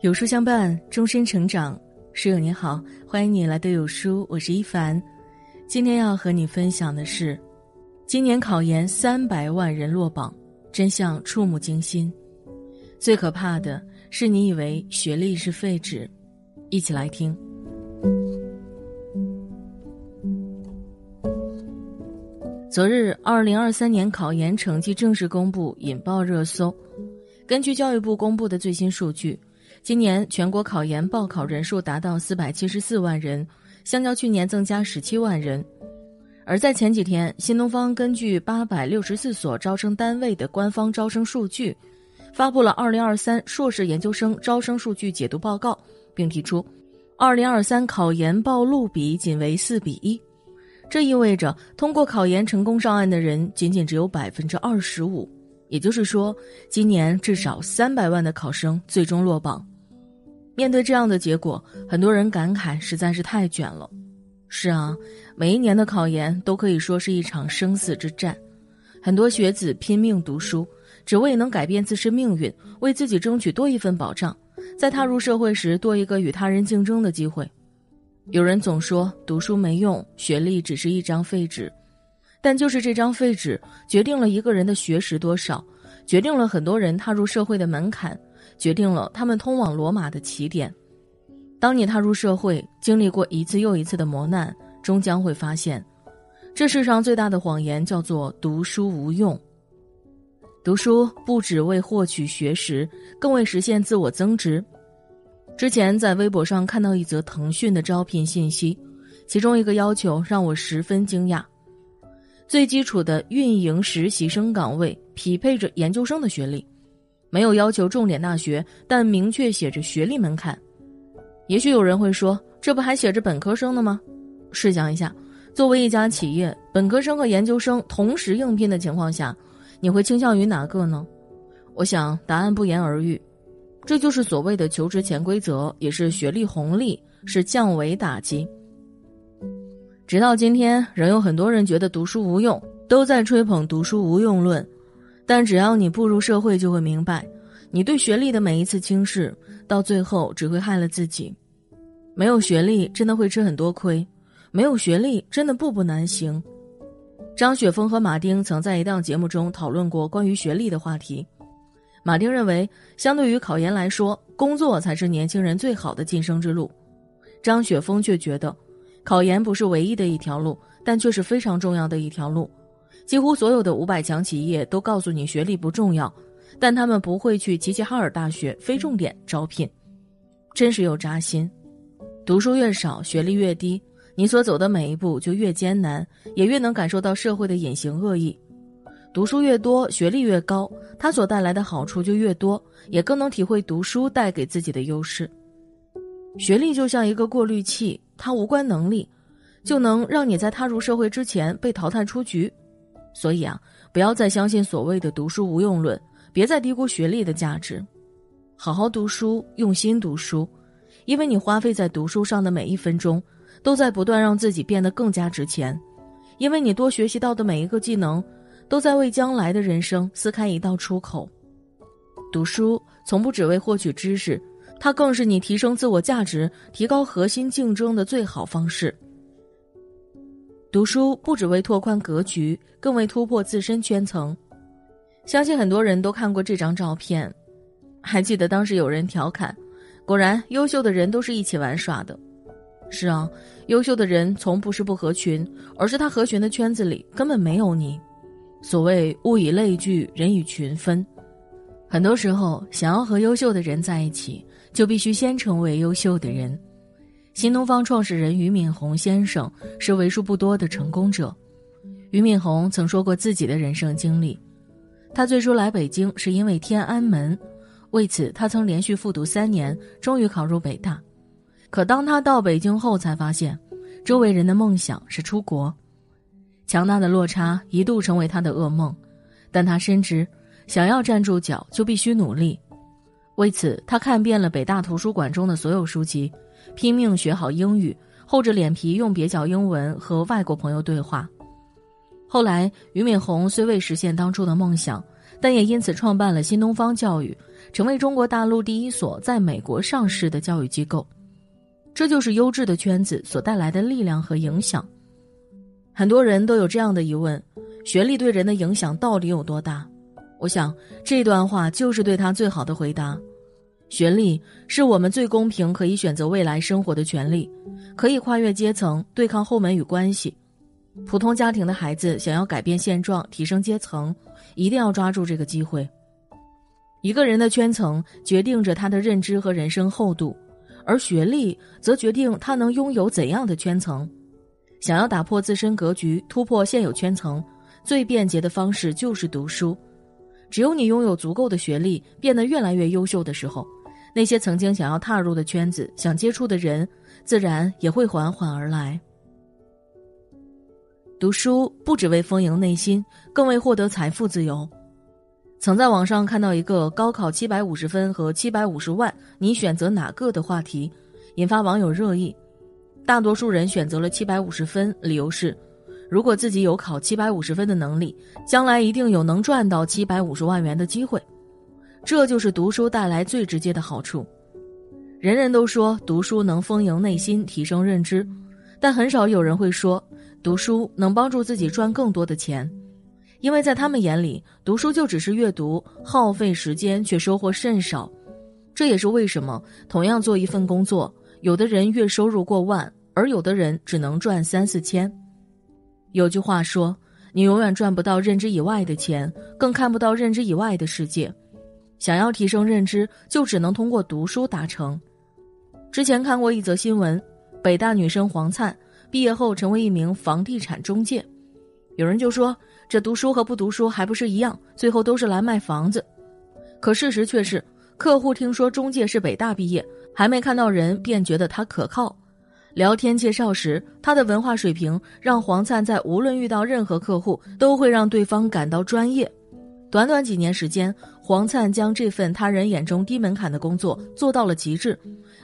有书相伴，终身成长。室友你好，欢迎你来到有书，我是一凡。今天要和你分享的是，今年考研三百万人落榜，真相触目惊心。最可怕的是，你以为学历是废纸，一起来听。昨日，二零二三年考研成绩正式公布，引爆热搜。根据教育部公布的最新数据。今年全国考研报考人数达到四百七十四万人，相较去年增加十七万人。而在前几天，新东方根据八百六十四所招生单位的官方招生数据，发布了二零二三硕士研究生招生数据解读报告，并提出，二零二三考研报录比仅为四比一，这意味着通过考研成功上岸的人仅仅只有百分之二十五。也就是说，今年至少三百万的考生最终落榜。面对这样的结果，很多人感慨实在是太卷了。是啊，每一年的考研都可以说是一场生死之战，很多学子拼命读书，只为能改变自身命运，为自己争取多一份保障，在踏入社会时多一个与他人竞争的机会。有人总说读书没用，学历只是一张废纸。但就是这张废纸，决定了一个人的学识多少，决定了很多人踏入社会的门槛，决定了他们通往罗马的起点。当你踏入社会，经历过一次又一次的磨难，终将会发现，这世上最大的谎言叫做读书无用。读书不只为获取学识，更为实现自我增值。之前在微博上看到一则腾讯的招聘信息，其中一个要求让我十分惊讶。最基础的运营实习生岗位匹配着研究生的学历，没有要求重点大学，但明确写着学历门槛。也许有人会说，这不还写着本科生的吗？试想一下，作为一家企业，本科生和研究生同时应聘的情况下，你会倾向于哪个呢？我想答案不言而喻，这就是所谓的求职潜规则，也是学历红利，是降维打击。直到今天，仍有很多人觉得读书无用，都在吹捧读书无用论。但只要你步入社会，就会明白，你对学历的每一次轻视，到最后只会害了自己。没有学历，真的会吃很多亏；没有学历，真的步步难行。张雪峰和马丁曾在一档节目中讨论过关于学历的话题。马丁认为，相对于考研来说，工作才是年轻人最好的晋升之路。张雪峰却觉得。考研不是唯一的一条路，但却是非常重要的一条路。几乎所有的五百强企业都告诉你学历不重要，但他们不会去齐齐哈尔大学非重点招聘，真是又扎心。读书越少，学历越低，你所走的每一步就越艰难，也越能感受到社会的隐形恶意。读书越多，学历越高，它所带来的好处就越多，也更能体会读书带给自己的优势。学历就像一个过滤器。它无关能力，就能让你在踏入社会之前被淘汰出局。所以啊，不要再相信所谓的读书无用论，别再低估学历的价值。好好读书，用心读书，因为你花费在读书上的每一分钟，都在不断让自己变得更加值钱。因为你多学习到的每一个技能，都在为将来的人生撕开一道出口。读书从不只为获取知识。它更是你提升自我价值、提高核心竞争的最好方式。读书不只为拓宽格局，更为突破自身圈层。相信很多人都看过这张照片，还记得当时有人调侃：“果然，优秀的人都是一起玩耍的。”是啊，优秀的人从不是不合群，而是他合群的圈子里根本没有你。所谓物以类聚，人以群分。很多时候，想要和优秀的人在一起。就必须先成为优秀的人。新东方创始人俞敏洪先生是为数不多的成功者。俞敏洪曾说过自己的人生经历：他最初来北京是因为天安门，为此他曾连续复读三年，终于考入北大。可当他到北京后，才发现周围人的梦想是出国。强大的落差一度成为他的噩梦，但他深知，想要站住脚，就必须努力。为此，他看遍了北大图书馆中的所有书籍，拼命学好英语，厚着脸皮用蹩脚英文和外国朋友对话。后来，俞敏洪虽未实现当初的梦想，但也因此创办了新东方教育，成为中国大陆第一所在美国上市的教育机构。这就是优质的圈子所带来的力量和影响。很多人都有这样的疑问：学历对人的影响到底有多大？我想这段话就是对他最好的回答。学历是我们最公平、可以选择未来生活的权利，可以跨越阶层、对抗后门与关系。普通家庭的孩子想要改变现状、提升阶层，一定要抓住这个机会。一个人的圈层决定着他的认知和人生厚度，而学历则决定他能拥有怎样的圈层。想要打破自身格局、突破现有圈层，最便捷的方式就是读书。只有你拥有足够的学历，变得越来越优秀的时候。那些曾经想要踏入的圈子、想接触的人，自然也会缓缓而来。读书不只为丰盈内心，更为获得财富自由。曾在网上看到一个高考七百五十分和七百五十万，你选择哪个的话题，引发网友热议。大多数人选择了七百五十分，理由是，如果自己有考七百五十分的能力，将来一定有能赚到七百五十万元的机会。这就是读书带来最直接的好处。人人都说读书能丰盈内心、提升认知，但很少有人会说读书能帮助自己赚更多的钱，因为在他们眼里，读书就只是阅读，耗费时间却收获甚少。这也是为什么同样做一份工作，有的人月收入过万，而有的人只能赚三四千。有句话说：“你永远赚不到认知以外的钱，更看不到认知以外的世界。”想要提升认知，就只能通过读书达成。之前看过一则新闻，北大女生黄灿毕业后成为一名房地产中介。有人就说，这读书和不读书还不是一样，最后都是来卖房子。可事实却是，客户听说中介是北大毕业，还没看到人便觉得他可靠。聊天介绍时，他的文化水平让黄灿在无论遇到任何客户，都会让对方感到专业。短短几年时间，黄灿将这份他人眼中低门槛的工作做到了极致，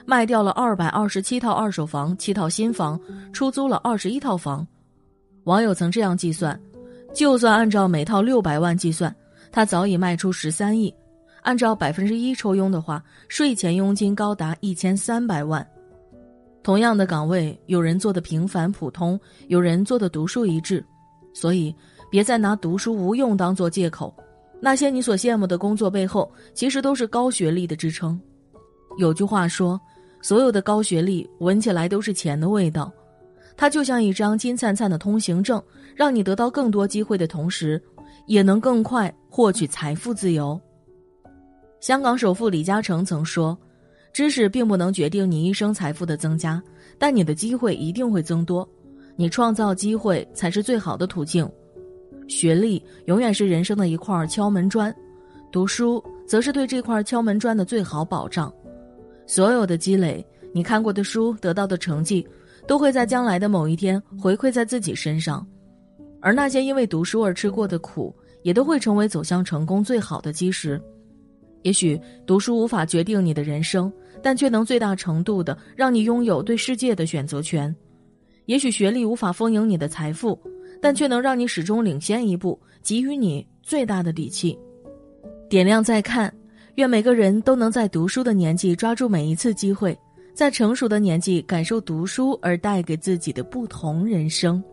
卖掉了二百二十七套二手房、七套新房，出租了二十一套房。网友曾这样计算：就算按照每套六百万计算，他早已卖出十三亿；按照百分之一抽佣的话，税前佣金高达一千三百万。同样的岗位，有人做的平凡普通，有人做的独树一帜，所以别再拿读书无用当做借口。那些你所羡慕的工作背后，其实都是高学历的支撑。有句话说，所有的高学历闻起来都是钱的味道，它就像一张金灿灿的通行证，让你得到更多机会的同时，也能更快获取财富自由。香港首富李嘉诚曾说：“知识并不能决定你一生财富的增加，但你的机会一定会增多。你创造机会才是最好的途径。”学历永远是人生的一块敲门砖，读书则是对这块敲门砖的最好保障。所有的积累，你看过的书，得到的成绩，都会在将来的某一天回馈在自己身上。而那些因为读书而吃过的苦，也都会成为走向成功最好的基石。也许读书无法决定你的人生，但却能最大程度的让你拥有对世界的选择权。也许学历无法丰盈你的财富。但却能让你始终领先一步，给予你最大的底气。点亮再看，愿每个人都能在读书的年纪抓住每一次机会，在成熟的年纪感受读书而带给自己的不同人生。